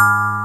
you